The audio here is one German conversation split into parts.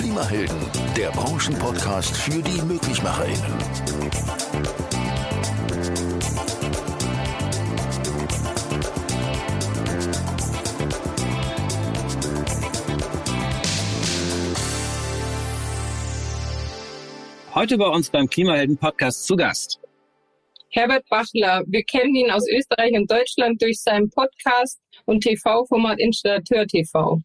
Klimahelden, der Branchenpodcast für die MöglichmacherInnen. Heute bei uns beim Klimahelden-Podcast zu Gast. Herbert Bachler. Wir kennen ihn aus Österreich und Deutschland durch seinen Podcast und TV-Format Installateur TV.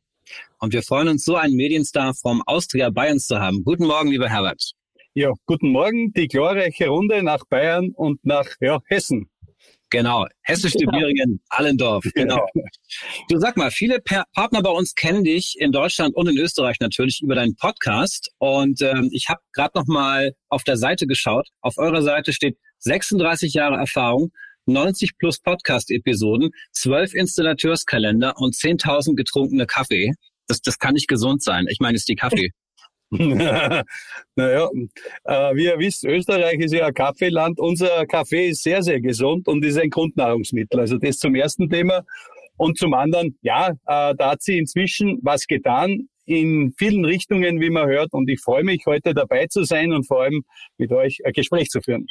Und wir freuen uns, so einen Medienstar vom Austria Bayern zu haben. Guten Morgen, lieber Herbert. Ja, guten Morgen, die glorreiche Runde nach Bayern und nach ja, Hessen. Genau, hessische Thüringen, Allendorf, genau. Du sag mal, viele pa Partner bei uns kennen dich in Deutschland und in Österreich natürlich über deinen Podcast. Und ähm, ich habe gerade noch mal auf der Seite geschaut. Auf eurer Seite steht 36 Jahre Erfahrung, 90 plus Podcast-Episoden, 12 Installateurskalender und 10.000 getrunkene Kaffee. Das, das kann nicht gesund sein. Ich meine, es ist die Kaffee. naja, äh, wie ihr wisst, Österreich ist ja ein Kaffeeland. Unser Kaffee ist sehr, sehr gesund und ist ein Grundnahrungsmittel. Also das zum ersten Thema. Und zum anderen, ja, äh, da hat sie inzwischen was getan in vielen Richtungen, wie man hört. Und ich freue mich, heute dabei zu sein und vor allem mit euch ein Gespräch zu führen.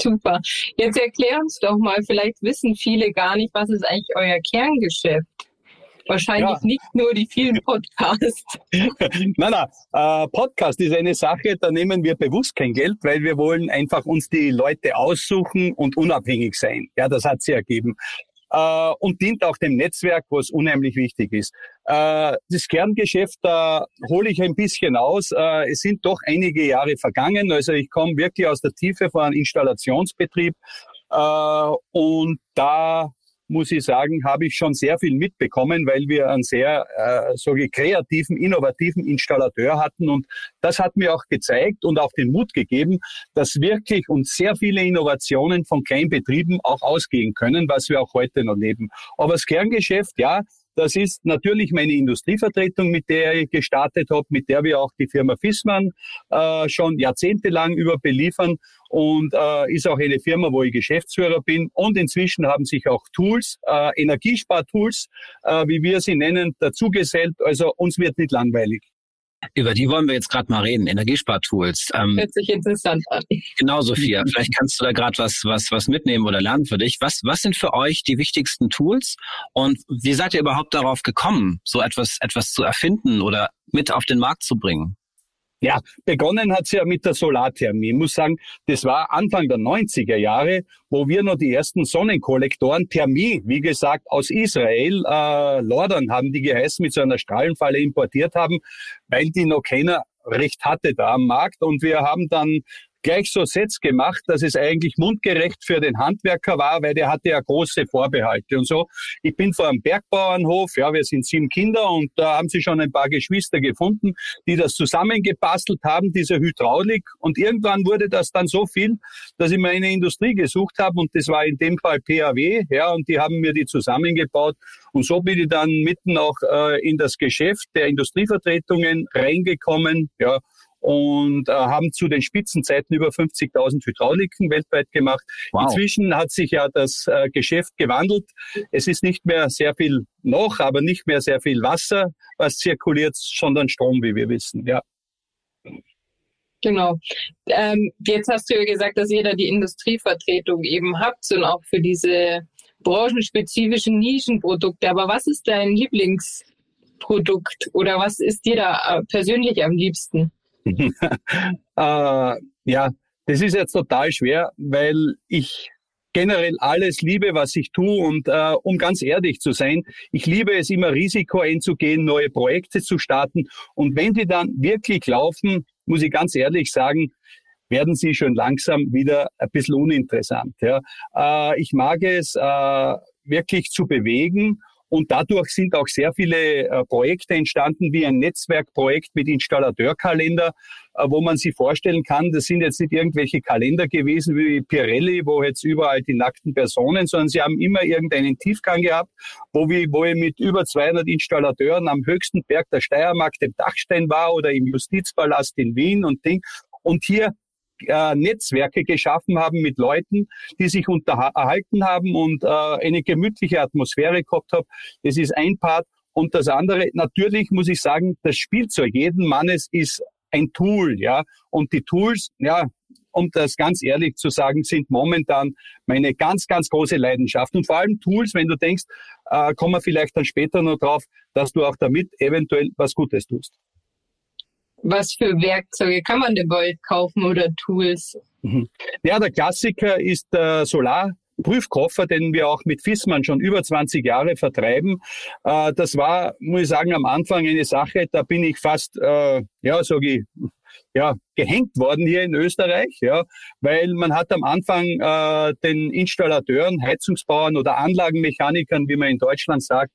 Super. Jetzt erklär uns doch mal, vielleicht wissen viele gar nicht, was ist eigentlich euer Kerngeschäft? Wahrscheinlich ja. nicht nur die vielen Podcasts. nein, nein, äh, Podcast ist eine Sache, da nehmen wir bewusst kein Geld, weil wir wollen einfach uns die Leute aussuchen und unabhängig sein. Ja, das hat sie ergeben äh, und dient auch dem Netzwerk, was unheimlich wichtig ist. Äh, das Kerngeschäft, da hole ich ein bisschen aus. Äh, es sind doch einige Jahre vergangen. Also ich komme wirklich aus der Tiefe von einem Installationsbetrieb. Äh, und da muss ich sagen, habe ich schon sehr viel mitbekommen, weil wir einen sehr äh, so kreativen, innovativen Installateur hatten. Und das hat mir auch gezeigt und auch den Mut gegeben, dass wirklich uns sehr viele Innovationen von Kleinbetrieben auch ausgehen können, was wir auch heute noch leben. Aber das Kerngeschäft, ja, das ist natürlich meine Industrievertretung, mit der ich gestartet habe, mit der wir auch die Firma Fissmann äh, schon jahrzehntelang über beliefern und äh, ist auch eine Firma, wo ich Geschäftsführer bin. Und inzwischen haben sich auch Tools, äh, Energiespartools, äh, wie wir sie nennen, dazugesellt. Also uns wird nicht langweilig. Über die wollen wir jetzt gerade mal reden, Energiespartools. Ähm, Hört sich interessant an. Genau, Sophia. Vielleicht kannst du da gerade was, was, was mitnehmen oder lernen für dich. Was, was sind für euch die wichtigsten Tools und wie seid ihr überhaupt darauf gekommen, so etwas, etwas zu erfinden oder mit auf den Markt zu bringen? Ja, begonnen hat's ja mit der Solarthermie. Ich muss sagen, das war Anfang der 90er Jahre, wo wir noch die ersten Sonnenkollektoren Thermie, wie gesagt, aus Israel, äh, Lordern haben die geheißen, mit so einer Strahlenfalle importiert haben, weil die noch keiner recht hatte da am Markt. Und wir haben dann gleich so Sets gemacht, dass es eigentlich mundgerecht für den Handwerker war, weil der hatte ja große Vorbehalte und so. Ich bin vor einem Bergbauernhof, ja, wir sind sieben Kinder und da haben sie schon ein paar Geschwister gefunden, die das zusammengebastelt haben, diese Hydraulik und irgendwann wurde das dann so viel, dass ich mir eine Industrie gesucht habe und das war in dem Fall PAW, ja, und die haben mir die zusammengebaut und so bin ich dann mitten auch äh, in das Geschäft der Industrievertretungen reingekommen, ja, und äh, haben zu den Spitzenzeiten über 50.000 Hydrauliken weltweit gemacht. Wow. Inzwischen hat sich ja das äh, Geschäft gewandelt. Es ist nicht mehr sehr viel noch, aber nicht mehr sehr viel Wasser, was zirkuliert, sondern Strom, wie wir wissen. Ja. Genau. Ähm, jetzt hast du ja gesagt, dass ihr da die Industrievertretung eben habt und auch für diese branchenspezifischen Nischenprodukte. Aber was ist dein Lieblingsprodukt oder was ist dir da äh, persönlich am liebsten? äh, ja, das ist jetzt total schwer, weil ich generell alles liebe, was ich tue und äh, um ganz ehrlich zu sein, ich liebe es immer Risiko einzugehen, neue Projekte zu starten und wenn die dann wirklich laufen, muss ich ganz ehrlich sagen, werden sie schon langsam wieder ein bisschen uninteressant. Ja. Äh, ich mag es äh, wirklich zu bewegen und dadurch sind auch sehr viele äh, Projekte entstanden, wie ein Netzwerkprojekt mit Installateurkalender, äh, wo man sich vorstellen kann, das sind jetzt nicht irgendwelche Kalender gewesen wie Pirelli, wo jetzt überall die nackten Personen, sondern sie haben immer irgendeinen Tiefgang gehabt, wo wir, wo ich mit über 200 Installateuren am höchsten Berg der Steiermark, dem Dachstein war oder im Justizpalast in Wien und Ding. Und hier äh, Netzwerke geschaffen haben mit Leuten, die sich unterhalten haben und äh, eine gemütliche Atmosphäre gehabt haben. Das ist ein Part. Und das andere, natürlich muss ich sagen, das Spielzeug jeden Mannes ist ein Tool, ja. Und die Tools, ja, um das ganz ehrlich zu sagen, sind momentan meine ganz, ganz große Leidenschaft. Und vor allem Tools, wenn du denkst, äh, kommen wir vielleicht dann später noch drauf, dass du auch damit eventuell was Gutes tust. Was für Werkzeuge kann man denn bald kaufen oder Tools? Mhm. Ja, der Klassiker ist der Solar. Prüfkoffer, den wir auch mit Fissmann schon über 20 Jahre vertreiben. Äh, das war, muss ich sagen, am Anfang eine Sache, da bin ich fast, äh, ja, sage ich, ja, gehängt worden hier in Österreich, ja, weil man hat am Anfang äh, den Installateuren, Heizungsbauern oder Anlagenmechanikern, wie man in Deutschland sagt,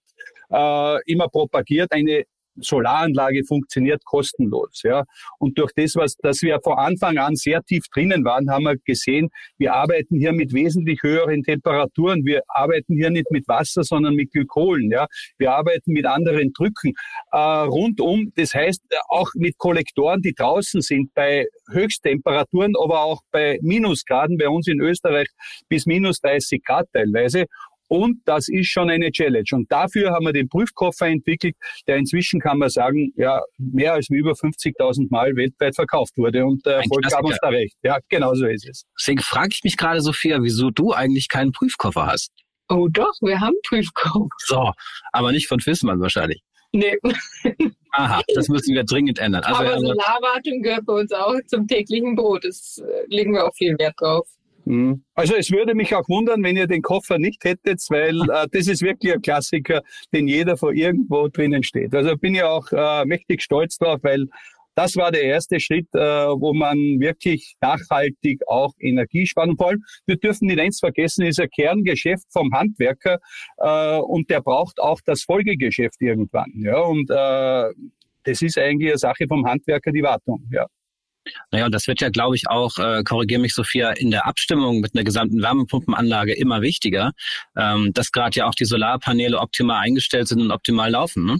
immer propagiert, eine Solaranlage funktioniert kostenlos. Ja. Und durch das, was, dass wir von Anfang an sehr tief drinnen waren, haben wir gesehen, wir arbeiten hier mit wesentlich höheren Temperaturen. Wir arbeiten hier nicht mit Wasser, sondern mit Glykolen. Ja. Wir arbeiten mit anderen Drücken äh, rundum. Das heißt, auch mit Kollektoren, die draußen sind bei Höchsttemperaturen, aber auch bei Minusgraden, bei uns in Österreich bis minus 30 Grad teilweise. Und das ist schon eine Challenge. Und dafür haben wir den Prüfkoffer entwickelt, der inzwischen, kann man sagen, ja, mehr als über 50.000 Mal weltweit verkauft wurde. Und der Erfolg gab uns da recht. Ja, genau so ist es. Deswegen frage ich mich gerade, Sophia, wieso du eigentlich keinen Prüfkoffer hast. Oh doch, wir haben Prüfkoffer. So, aber nicht von Fissmann wahrscheinlich. Nee. Aha, das müssen wir dringend ändern. Also, aber Solarwartung gehört bei uns auch zum täglichen Brot. Das äh, legen wir auch viel Wert drauf. Mhm. Also es würde mich auch wundern, wenn ihr den Koffer nicht hättet, weil äh, das ist wirklich ein Klassiker, den jeder vor irgendwo drinnen steht. Also bin ich auch äh, mächtig stolz drauf, weil das war der erste Schritt, äh, wo man wirklich nachhaltig auch Energie vor allem, wir dürfen nicht eins vergessen, ist ein Kerngeschäft vom Handwerker äh, und der braucht auch das Folgegeschäft irgendwann. Ja, und äh, das ist eigentlich eine Sache vom Handwerker, die Wartung. Ja. Naja, und das wird ja, glaube ich, auch, äh, korrigiere mich Sophia, in der Abstimmung mit einer gesamten Wärmepumpenanlage immer wichtiger, ähm, dass gerade ja auch die Solarpaneele optimal eingestellt sind und optimal laufen. Ne?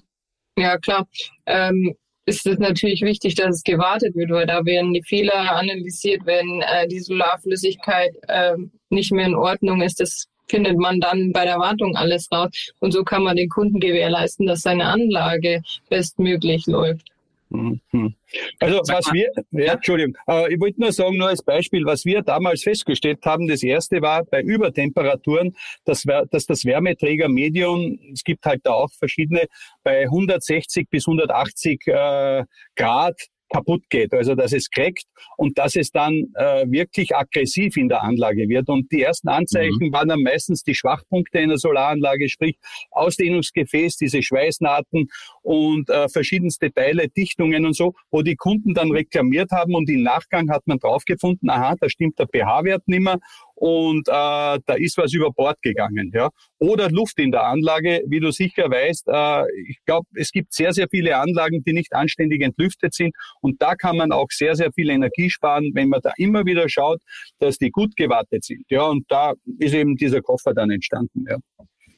Ja, klar. Ähm, ist es natürlich wichtig, dass es gewartet wird, weil da werden die Fehler analysiert, wenn äh, die Solarflüssigkeit äh, nicht mehr in Ordnung ist. Das findet man dann bei der Wartung alles raus. Und so kann man den Kunden gewährleisten, dass seine Anlage bestmöglich läuft. Mhm. Also was wir, ja, Entschuldigung, ich wollte nur sagen, nur als Beispiel, was wir damals festgestellt haben, das erste war bei Übertemperaturen, dass, dass das Wärmeträgermedium, es gibt halt da auch verschiedene, bei 160 bis 180 äh, Grad kaputt geht, also dass es crackt und dass es dann äh, wirklich aggressiv in der Anlage wird. Und die ersten Anzeichen mhm. waren dann meistens die Schwachpunkte in der Solaranlage, sprich Ausdehnungsgefäß, diese Schweißnahten und äh, verschiedenste Teile, Dichtungen und so, wo die Kunden dann reklamiert haben und im Nachgang hat man draufgefunden, aha, da stimmt der pH-Wert nimmer und äh, da ist was über Bord gegangen. Ja. Oder Luft in der Anlage, wie du sicher weißt. Äh, ich glaube, es gibt sehr, sehr viele Anlagen, die nicht anständig entlüftet sind und da kann man auch sehr, sehr viel Energie sparen, wenn man da immer wieder schaut, dass die gut gewartet sind. Ja, und da ist eben dieser Koffer dann entstanden. Ja.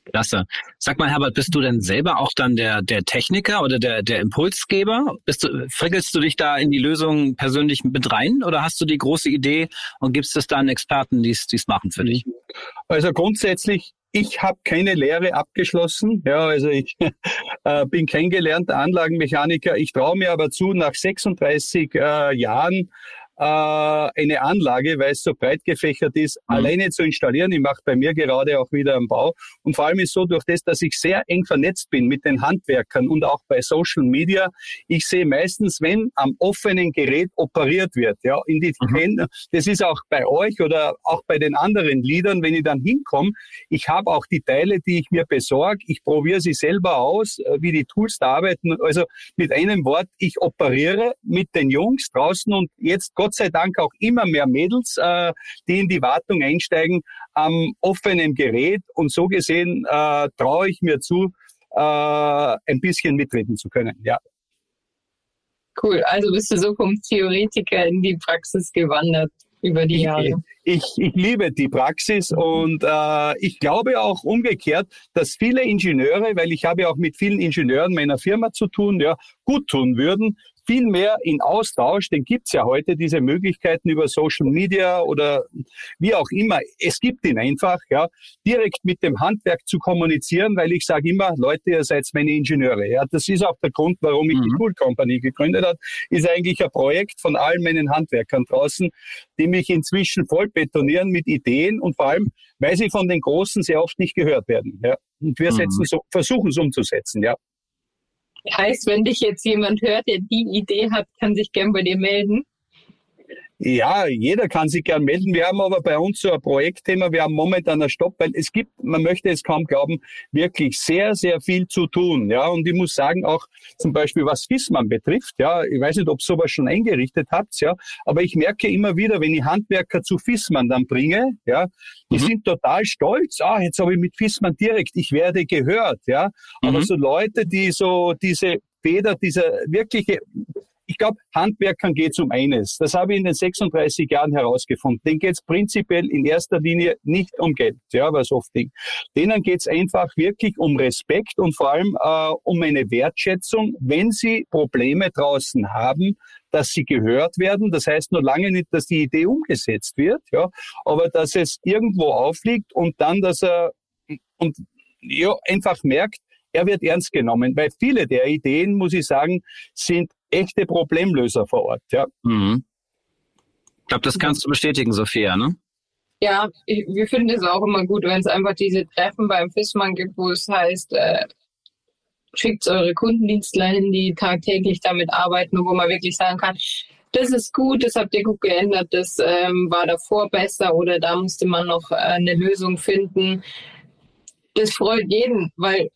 Klasse. Sag mal, Herbert, bist du denn selber auch dann der, der Techniker oder der, der Impulsgeber? Bist du, frickelst du dich da in die Lösung persönlich mit rein oder hast du die große Idee und gibst es dann Experten, die es machen für dich? Also grundsätzlich ich habe keine Lehre abgeschlossen. Ja, also ich äh, bin kein gelernter Anlagenmechaniker. Ich traue mir aber zu, nach 36 äh, Jahren äh, eine Anlage, weil es so breit gefächert ist, mhm. alleine zu installieren. Ich mache bei mir gerade auch wieder einen Bau. Und vor allem ist so, durch das, dass ich sehr eng vernetzt bin mit den Handwerkern und auch bei Social Media, ich sehe meistens, wenn am offenen Gerät operiert wird, ja, in die, mhm. das ist auch bei euch oder auch bei den anderen Liedern, wenn ich dann hinkomme, ich habe auch die Teile, die ich mir besorge, ich probiere sie selber aus, äh, wie die Tools da arbeiten. Also mit einem Wort, ich operiere mit den Jungs draußen und jetzt Gott sei Dank auch immer mehr Mädels, äh, die in die Wartung einsteigen am offenen Gerät. Und so gesehen äh, traue ich mir zu, äh, ein bisschen mitreden zu können. Ja. Cool. Also bist du so vom Theoretiker in die Praxis gewandert über die Jahre. Ich, ich liebe die Praxis und äh, ich glaube auch umgekehrt, dass viele Ingenieure, weil ich habe auch mit vielen Ingenieuren meiner Firma zu tun, ja, gut tun würden, viel mehr in Austausch, den gibt's ja heute, diese Möglichkeiten über Social Media oder wie auch immer. Es gibt ihn einfach, ja, direkt mit dem Handwerk zu kommunizieren, weil ich sage immer, Leute, ihr seid meine Ingenieure. Ja, das ist auch der Grund, warum ich mhm. die Cool Company gegründet habe, ist eigentlich ein Projekt von allen meinen Handwerkern draußen, die mich inzwischen voll betonieren mit Ideen und vor allem, weil sie von den Großen sehr oft nicht gehört werden. Ja. Und wir mhm. setzen so, versuchen es umzusetzen, ja. Heißt, wenn dich jetzt jemand hört, der die Idee hat, kann sich gern bei dir melden. Ja, jeder kann sich gern melden. Wir haben aber bei uns so ein Projektthema. Wir haben momentan einen Stopp, weil es gibt, man möchte es kaum glauben, wirklich sehr, sehr viel zu tun. Ja, und ich muss sagen, auch zum Beispiel was FISMAN betrifft. Ja, ich weiß nicht, ob sowas schon eingerichtet habt. Ja, aber ich merke immer wieder, wenn ich Handwerker zu FISMAN dann bringe, ja, die mhm. sind total stolz. Ah, jetzt habe ich mit FISMAN direkt, ich werde gehört. Ja, aber mhm. so Leute, die so diese Feder, dieser wirkliche ich glaube, Handwerkern geht es um eines. Das habe ich in den 36 Jahren herausgefunden. Denen geht es prinzipiell in erster Linie nicht um Geld, ja, was oft Ding. Denen geht es einfach wirklich um Respekt und vor allem äh, um eine Wertschätzung, wenn sie Probleme draußen haben, dass sie gehört werden. Das heißt nur lange nicht, dass die Idee umgesetzt wird, ja, aber dass es irgendwo aufliegt und dann, dass er und ja, einfach merkt, er wird ernst genommen, weil viele der Ideen, muss ich sagen, sind echte Problemlöser vor Ort. Ja. Mhm. Ich glaube, das kannst du bestätigen, Sophia, ne? Ja, ich, wir finden es auch immer gut, wenn es einfach diese Treffen beim FISMAN gibt, wo es heißt, äh, schickt eure Kundendienstler hin, die tagtäglich damit arbeiten wo man wirklich sagen kann, das ist gut, das habt ihr gut geändert, das ähm, war davor besser oder da musste man noch äh, eine Lösung finden. Das freut jeden, weil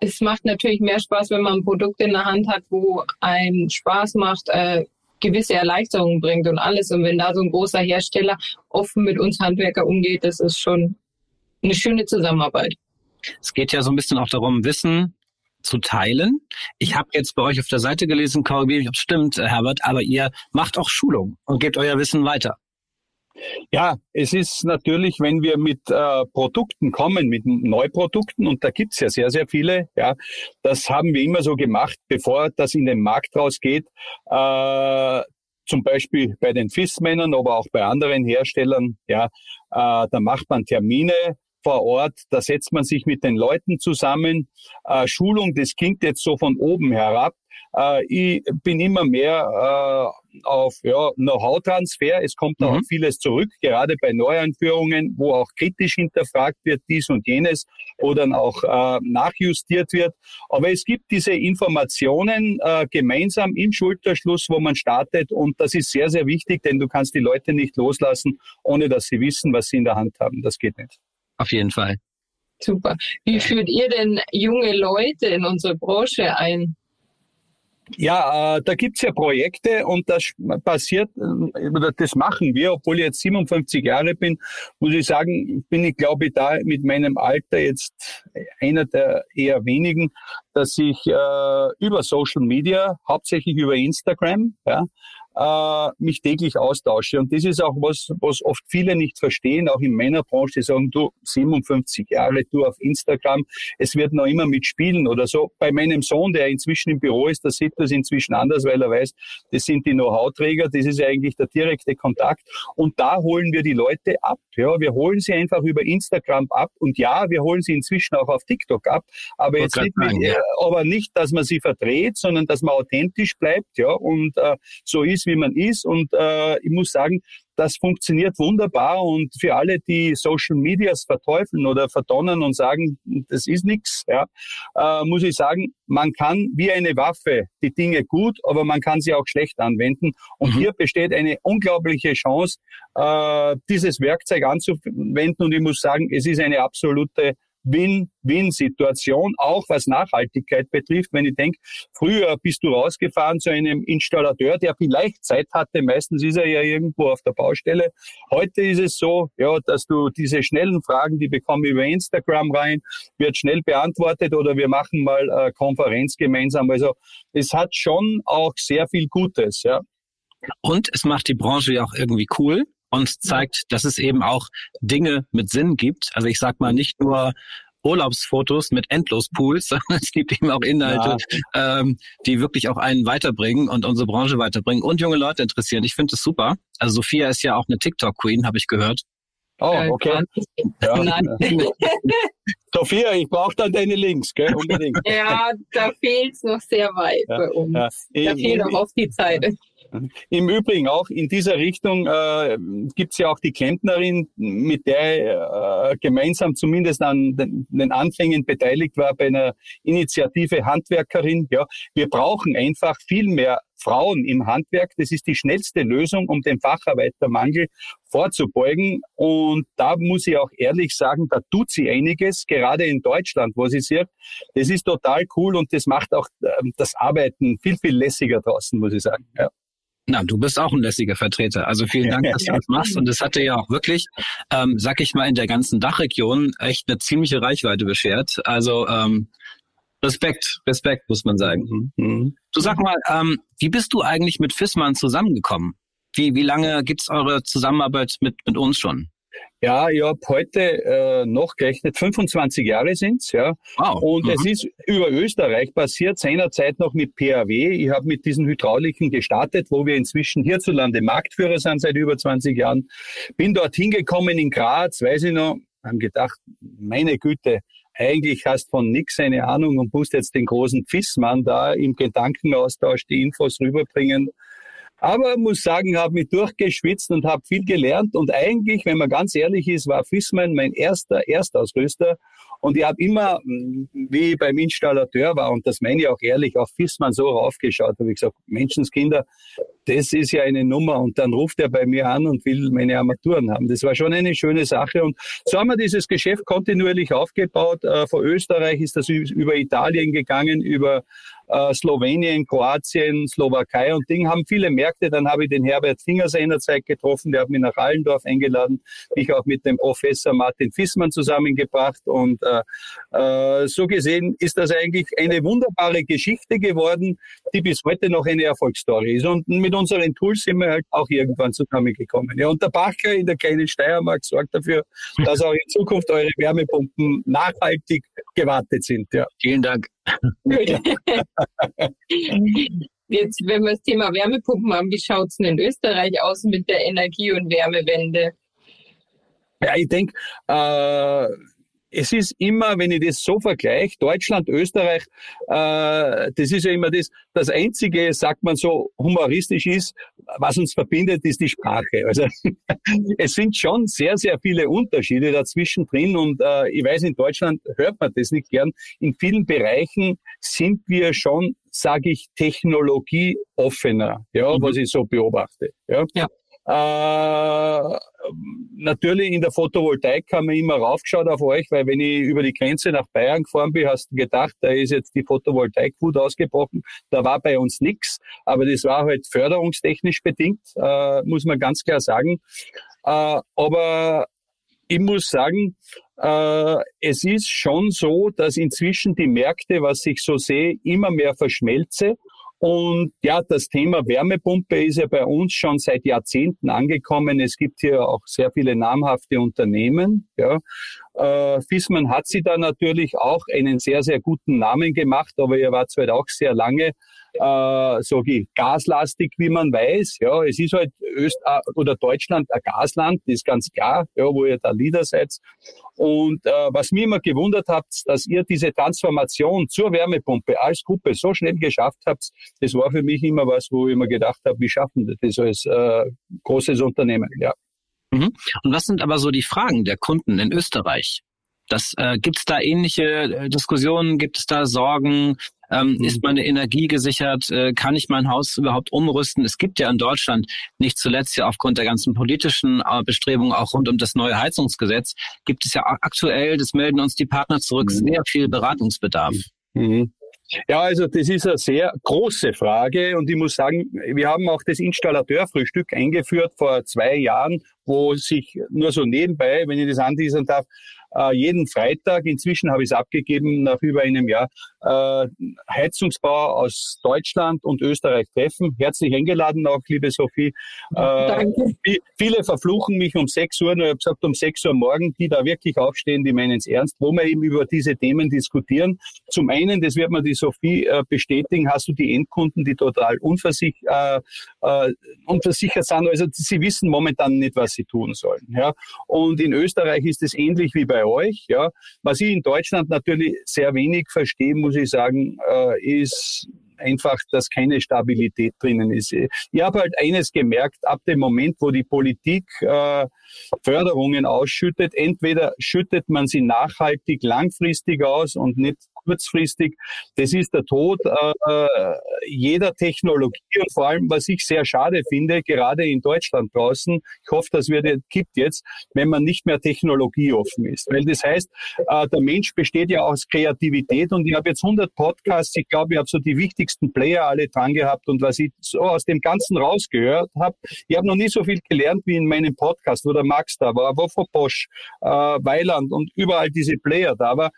es macht natürlich mehr Spaß, wenn man ein Produkt in der Hand hat, wo einem Spaß macht, äh, gewisse Erleichterungen bringt und alles. Und wenn da so ein großer Hersteller offen mit uns Handwerker umgeht, das ist schon eine schöne Zusammenarbeit. Es geht ja so ein bisschen auch darum, Wissen zu teilen. Ich habe jetzt bei euch auf der Seite gelesen, korrigiere mich, ob es stimmt, Herbert, aber ihr macht auch Schulung und gebt euer Wissen weiter. Ja, es ist natürlich, wenn wir mit äh, Produkten kommen, mit Neuprodukten, und da gibt's ja sehr, sehr viele, ja, das haben wir immer so gemacht, bevor das in den Markt rausgeht. Äh, zum Beispiel bei den FIS-Männern, aber auch bei anderen Herstellern, ja, äh, da macht man Termine, vor Ort, da setzt man sich mit den Leuten zusammen. Äh, Schulung, das klingt jetzt so von oben herab. Äh, ich bin immer mehr äh, auf ja, Know-how-Transfer. Es kommt mhm. auch vieles zurück, gerade bei Neueinführungen, wo auch kritisch hinterfragt wird, dies und jenes, wo dann auch äh, nachjustiert wird. Aber es gibt diese Informationen äh, gemeinsam im Schulterschluss, wo man startet. Und das ist sehr, sehr wichtig, denn du kannst die Leute nicht loslassen, ohne dass sie wissen, was sie in der Hand haben. Das geht nicht. Auf jeden Fall. Super. Wie führt ihr denn junge Leute in unsere Branche ein? Ja, äh, da gibt's ja Projekte und das passiert, äh, das machen wir, obwohl ich jetzt 57 Jahre bin, muss ich sagen, bin ich glaube ich da mit meinem Alter jetzt einer der eher wenigen, dass ich äh, über Social Media, hauptsächlich über Instagram, ja, äh, mich täglich austausche. Und das ist auch was, was oft viele nicht verstehen, auch in meiner Branche, die sagen, du 57 Jahre, du auf Instagram, es wird noch immer mitspielen oder so. Bei meinem Sohn, der inzwischen im Büro ist, da sieht das inzwischen anders, weil er weiß, das sind die Know-how-Träger, das ist eigentlich der direkte Kontakt. Und da holen wir die Leute ab. Ja, wir holen sie einfach über Instagram ab. Und ja, wir holen sie inzwischen auch auf TikTok ab. Aber jetzt nicht, mit, ja. aber nicht, dass man sie verdreht, sondern dass man authentisch bleibt. Ja, und äh, so ist, wie man ist. Und äh, ich muss sagen, das funktioniert wunderbar und für alle, die Social Medias verteufeln oder verdonnen und sagen, das ist nichts, ja, äh, muss ich sagen, man kann wie eine Waffe die Dinge gut, aber man kann sie auch schlecht anwenden. Und mhm. hier besteht eine unglaubliche Chance, äh, dieses Werkzeug anzuwenden. Und ich muss sagen, es ist eine absolute Win-Win-Situation, auch was Nachhaltigkeit betrifft. Wenn ich denke, früher bist du rausgefahren zu einem Installateur, der vielleicht Zeit hatte, meistens ist er ja irgendwo auf der Baustelle. Heute ist es so, ja, dass du diese schnellen Fragen, die bekomme ich über Instagram rein, wird schnell beantwortet oder wir machen mal eine Konferenz gemeinsam. Also es hat schon auch sehr viel Gutes, ja. Und es macht die Branche ja auch irgendwie cool, und zeigt, dass es eben auch Dinge mit Sinn gibt. Also ich sag mal nicht nur Urlaubsfotos mit Endlospools, sondern es gibt eben auch Inhalte, ja. ähm, die wirklich auch einen weiterbringen und unsere Branche weiterbringen und junge Leute interessieren. Ich finde es super. Also Sophia ist ja auch eine TikTok-Queen, habe ich gehört. Oh, äh, okay. Ja. Sophia, ich brauche dann deine Links, gell? Unbedingt. ja, da fehlt es noch sehr weit ja, bei uns. Ja. Da fehlt noch oft die Zeit. Im Übrigen auch in dieser Richtung äh, gibt es ja auch die Klempnerin, mit der äh, gemeinsam zumindest an den, den, Anfängen beteiligt war bei einer Initiative Handwerkerin. Ja, wir brauchen einfach viel mehr Frauen im Handwerk. Das ist die schnellste Lösung, um den Facharbeitermangel vorzubeugen. Und da muss ich auch ehrlich sagen, da tut sie einiges, gerade in Deutschland, wo sie sieht. Das ist total cool und das macht auch äh, das Arbeiten viel, viel lässiger draußen, muss ich sagen. Ja. Na, du bist auch ein lässiger Vertreter. Also vielen Dank, dass du das machst. Und es hatte ja auch wirklich, ähm, sag ich mal, in der ganzen Dachregion echt eine ziemliche Reichweite beschert. Also ähm, Respekt, Respekt, muss man sagen. Mhm. Du sag mal, ähm, wie bist du eigentlich mit Fissmann zusammengekommen? Wie, wie lange gibt's eure Zusammenarbeit mit, mit uns schon? Ja, ich habe heute äh, noch gerechnet, 25 Jahre sind's, ja. Wow. Und mhm. es ist über Österreich passiert, seinerzeit noch mit PAW. Ich habe mit diesen Hydrauliken gestartet, wo wir inzwischen hierzulande Marktführer sind seit über 20 Jahren. Bin dort hingekommen in Graz, weiß ich noch, haben gedacht, meine Güte, eigentlich hast von nix eine Ahnung und musst jetzt den großen Fissmann da im Gedankenaustausch die Infos rüberbringen. Aber muss sagen, habe mich durchgeschwitzt und habe viel gelernt. Und eigentlich, wenn man ganz ehrlich ist, war Fissmann mein erster Erstausrüster. Und ich habe immer, wie ich beim Installateur war, und das meine ich auch ehrlich, auf Fissmann so raufgeschaut, habe ich gesagt, Menschenskinder, das ist ja eine Nummer. Und dann ruft er bei mir an und will meine Armaturen haben. Das war schon eine schöne Sache. Und so haben wir dieses Geschäft kontinuierlich aufgebaut. Äh, von Österreich ist das über Italien gegangen, über äh, Slowenien, Kroatien, Slowakei und Ding haben viele Märkte. Dann habe ich den Herbert Finger seinerzeit getroffen, der hat mich nach Allendorf eingeladen, mich auch mit dem Professor Martin Fissmann zusammengebracht und äh, äh, so gesehen ist das eigentlich eine wunderbare Geschichte geworden, die bis heute noch eine Erfolgsstory ist. Und mit unseren Tools sind wir halt auch irgendwann zusammengekommen. Ja, und der Bacher in der kleinen Steiermark sorgt dafür, dass auch in Zukunft eure Wärmepumpen nachhaltig gewartet sind. Ja. Vielen Dank. Jetzt, wenn wir das Thema Wärmepumpen haben, wie schaut es denn in Österreich aus mit der Energie- und Wärmewende? Ja, ich denke, äh, es ist immer, wenn ich das so vergleiche, Deutschland, Österreich, äh, das ist ja immer das, das Einzige, sagt man so humoristisch ist, was uns verbindet, ist die Sprache. Also es sind schon sehr, sehr viele Unterschiede dazwischen drin und äh, ich weiß, in Deutschland hört man das nicht gern. In vielen Bereichen sind wir schon, sage ich, technologieoffener, ja, mhm. was ich so beobachte. Ja. ja. Äh, natürlich in der Photovoltaik haben wir immer raufgeschaut auf euch, weil wenn ich über die Grenze nach Bayern gefahren bin, hast du gedacht, da ist jetzt die Photovoltaik-Wut ausgebrochen. Da war bei uns nichts, aber das war halt förderungstechnisch bedingt, äh, muss man ganz klar sagen. Äh, aber ich muss sagen, äh, es ist schon so, dass inzwischen die Märkte, was ich so sehe, immer mehr verschmelze und ja, das Thema Wärmepumpe ist ja bei uns schon seit Jahrzehnten angekommen. Es gibt hier auch sehr viele namhafte Unternehmen. Ja. Äh, Fissmann hat sie da natürlich auch einen sehr, sehr guten Namen gemacht, aber er war zwar auch sehr lange äh, so gaslastig, wie man weiß. Ja, es ist halt Öst äh, oder Deutschland ein Gasland, ist ganz klar, ja, wo ihr da Leader seid. Und äh, was mir immer gewundert hat, dass ihr diese Transformation zur Wärmepumpe als Gruppe so schnell geschafft habt, das war für mich immer was, wo ich immer gedacht habe, wie schaffen das das als äh, großes Unternehmen, ja. Mhm. Und was sind aber so die Fragen der Kunden in Österreich? Das äh, gibt es da ähnliche äh, Diskussionen? Gibt es da Sorgen? Ähm, mhm. Ist meine Energie gesichert? Äh, kann ich mein Haus überhaupt umrüsten? Es gibt ja in Deutschland nicht zuletzt ja aufgrund der ganzen politischen äh, Bestrebungen auch rund um das neue Heizungsgesetz gibt es ja aktuell, das melden uns die Partner zurück, mhm. sehr viel Beratungsbedarf. Mhm. Ja, also das ist eine sehr große Frage und ich muss sagen, wir haben auch das Installateurfrühstück eingeführt vor zwei Jahren, wo sich nur so nebenbei, wenn ich das anteasern darf, äh, jeden Freitag, inzwischen habe ich es abgegeben nach über einem Jahr, äh, Heizungsbau aus Deutschland und Österreich treffen. Herzlich eingeladen auch, liebe Sophie. Äh, Danke. Viele verfluchen mich um 6 Uhr, nur ich habe gesagt um 6 Uhr morgen, die da wirklich aufstehen, die meinen es ernst, wo wir eben über diese Themen diskutieren. Zum einen, das wird mir die Sophie äh, bestätigen, hast du die Endkunden, die total unversich, äh, äh, unversichert sind. Also sie wissen momentan nicht, was sie tun sollen. Ja. Und in Österreich ist es ähnlich wie bei euch. Ja. Was ich in Deutschland natürlich sehr wenig verstehe, muss ich sagen, äh, ist einfach, dass keine Stabilität drinnen ist. Ich habe halt eines gemerkt, ab dem Moment, wo die Politik äh, Förderungen ausschüttet, entweder schüttet man sie nachhaltig langfristig aus und nicht kurzfristig. Das ist der Tod äh, jeder Technologie und vor allem, was ich sehr schade finde, gerade in Deutschland draußen, ich hoffe, das wird kippt jetzt, wenn man nicht mehr technologieoffen ist. Weil das heißt, äh, der Mensch besteht ja aus Kreativität und ich habe jetzt 100 Podcasts, ich glaube, ich habe so die wichtigsten Player alle dran gehabt und was ich so aus dem Ganzen rausgehört habe, ich habe noch nie so viel gelernt wie in meinem Podcast, wo der Max da war, wo Bosch, äh, Weiland und überall diese Player da war.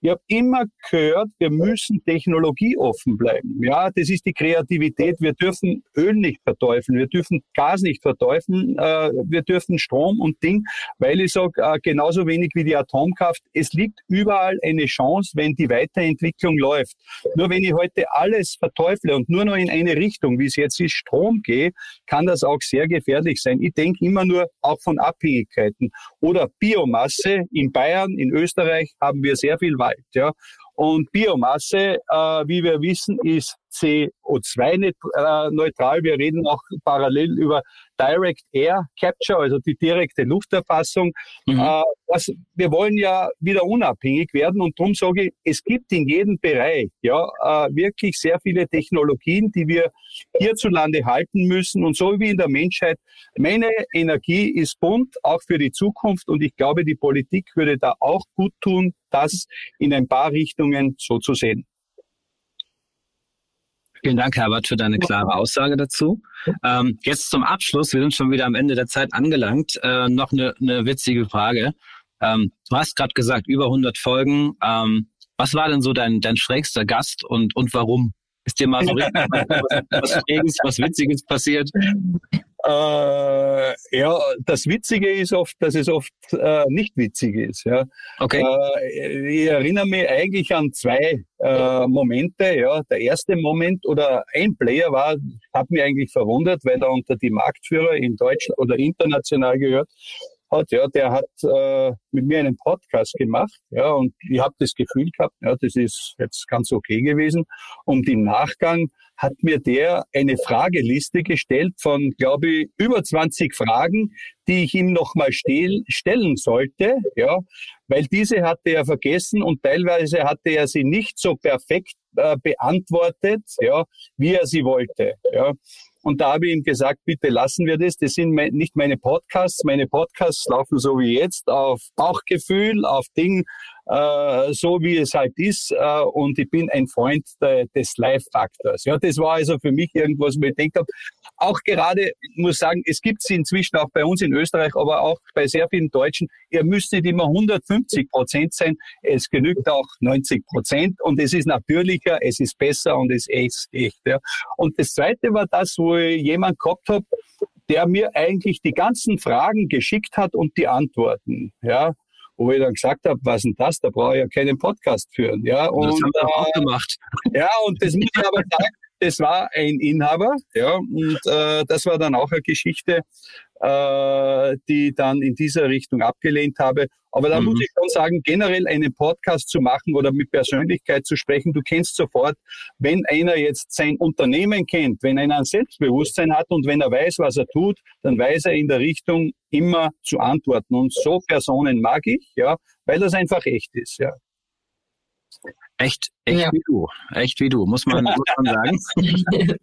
Ich habe immer gehört, wir müssen technologieoffen bleiben. Ja, das ist die Kreativität. Wir dürfen Öl nicht verteufeln, wir dürfen Gas nicht verteufeln, äh, wir dürfen Strom und Ding, weil ich sage, äh, genauso wenig wie die Atomkraft, es liegt überall eine Chance, wenn die Weiterentwicklung läuft. Nur wenn ich heute alles verteufle und nur noch in eine Richtung, wie es jetzt ist, Strom gehe, kann das auch sehr gefährlich sein. Ich denke immer nur auch von Abhängigkeiten. Oder Biomasse in Bayern, in Österreich haben wir sehr viel Wald. Ja. Und Biomasse, äh, wie wir wissen, ist CO2-neutral. Wir reden auch parallel über Direct Air Capture, also die direkte Lufterfassung. Mhm. Äh, was, wir wollen ja wieder unabhängig werden und darum sage ich, es gibt in jedem Bereich ja äh, wirklich sehr viele Technologien, die wir hierzulande halten müssen und so wie in der Menschheit. Meine Energie ist bunt, auch für die Zukunft und ich glaube, die Politik würde da auch gut tun, das in ein paar Richtungen so zu sehen. Vielen Dank, Herbert, für deine klare Aussage dazu. Ähm, jetzt zum Abschluss, wir sind schon wieder am Ende der Zeit angelangt, äh, noch eine, eine witzige Frage. Ähm, du hast gerade gesagt, über 100 Folgen. Ähm, was war denn so dein, dein schrägster Gast und, und warum? Ist dir mal so richtig was, was Schräges, was Witziges passiert? Äh, ja, das Witzige ist oft, dass es oft äh, nicht witzig ist. Ja. Okay. Äh, ich erinnere mich eigentlich an zwei äh, Momente. Ja, der erste Moment oder ein Player war, hat mich eigentlich verwundert, weil er unter die Marktführer in Deutschland oder international gehört hat, ja, der hat äh, mit mir einen Podcast gemacht, ja, und ich habe das Gefühl gehabt, ja, das ist jetzt ganz okay gewesen. Und im Nachgang hat mir der eine Frageliste gestellt von, glaube ich, über 20 Fragen, die ich ihm nochmal stellen sollte, ja, weil diese hatte er vergessen und teilweise hatte er sie nicht so perfekt äh, beantwortet, ja, wie er sie wollte, ja. Und da habe ich ihm gesagt, bitte lassen wir das. Das sind nicht meine Podcasts. Meine Podcasts laufen so wie jetzt auf Bauchgefühl, auf Ding, äh, so wie es halt ist. Äh, und ich bin ein Freund de, des Live-Faktors. Ja, das war also für mich irgendwas, wo ich denke, auch gerade, muss sagen, es gibt es inzwischen auch bei uns in Österreich, aber auch bei sehr vielen Deutschen, ihr müsst nicht immer 150 Prozent sein. Es genügt auch 90 Prozent und es ist natürlicher, es ist besser und es ist echt. Ja. Und das Zweite war das, wo ich jemand gehabt habe, der mir eigentlich die ganzen Fragen geschickt hat und die Antworten. Ja, wo ich dann gesagt habe, was denn das? Da brauche ich ja keinen Podcast führen. Ja, und, das haben wir auch gemacht. Ja, und das muss ich aber sagen, das war ein Inhaber, ja, und äh, das war dann auch eine Geschichte, äh, die dann in dieser Richtung abgelehnt habe. Aber da mhm. muss ich schon sagen, generell einen Podcast zu machen oder mit Persönlichkeit zu sprechen, du kennst sofort, wenn einer jetzt sein Unternehmen kennt, wenn einer ein Selbstbewusstsein hat und wenn er weiß, was er tut, dann weiß er in der Richtung immer zu antworten. Und so Personen mag ich, ja, weil das einfach echt ist, ja. Echt, echt ja. wie du. Echt wie du, muss man, muss man sagen.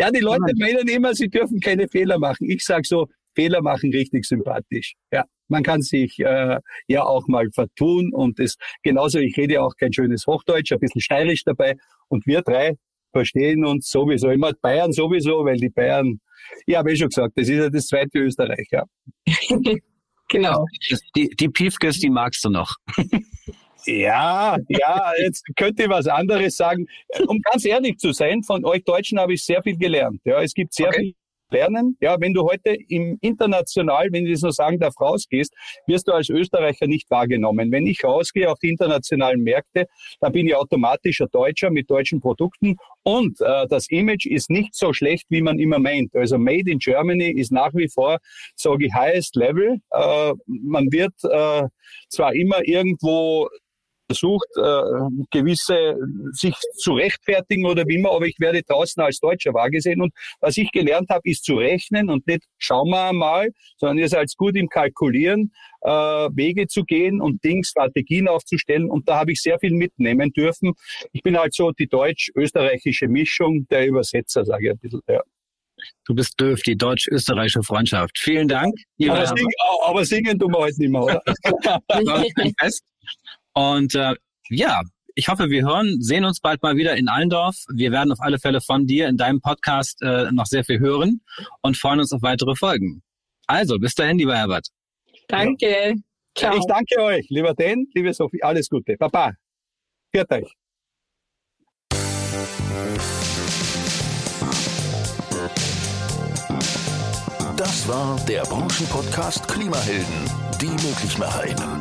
ja, die Leute meinen immer, sie dürfen keine Fehler machen. Ich sage so, Fehler machen richtig sympathisch. Ja, man kann sich äh, ja auch mal vertun und das genauso. Ich rede auch kein schönes Hochdeutsch, ein bisschen steirisch dabei und wir drei verstehen uns sowieso. Immer Bayern sowieso, weil die Bayern, ja, habe ich schon gesagt, das ist ja das zweite Österreich. Ja. Genau. Die, die Piefkes, die magst du noch. Ja, ja, jetzt könnte ich was anderes sagen. Um ganz ehrlich zu sein, von euch Deutschen habe ich sehr viel gelernt. Ja, es gibt sehr okay. viel lernen. Ja, wenn du heute im international, wenn ich das nur sagen darf, rausgehst, wirst du als Österreicher nicht wahrgenommen. Wenn ich rausgehe auf die internationalen Märkte, dann bin ich automatisch ein Deutscher mit deutschen Produkten und äh, das Image ist nicht so schlecht, wie man immer meint. Also Made in Germany ist nach wie vor, sage ich, highest level. Äh, man wird äh, zwar immer irgendwo versucht, äh, gewisse sich zu rechtfertigen oder wie immer, aber ich werde draußen als Deutscher wahrgesehen. Und was ich gelernt habe, ist zu rechnen und nicht schauen wir mal, sondern ihr seid gut im Kalkulieren, äh, Wege zu gehen und Dings, Strategien aufzustellen. Und da habe ich sehr viel mitnehmen dürfen. Ich bin halt so die deutsch-österreichische Mischung der Übersetzer, sage ich ein bisschen. Ja. Du bist dürf, die deutsch-österreichische Freundschaft. Vielen Dank. Aber, sing, aber, singen tun wir heute nicht mehr, oder? Und äh, ja, ich hoffe, wir hören, sehen uns bald mal wieder in Allendorf. Wir werden auf alle Fälle von dir in deinem Podcast äh, noch sehr viel hören und freuen uns auf weitere Folgen. Also, bis dahin, lieber Herbert. Danke. Ja. Ciao. Ich danke euch, lieber Dan, liebe Sophie, alles Gute. Papa, Viert euch. Das war der Branchenpodcast Klimahelden, die Möglichmacherinnen.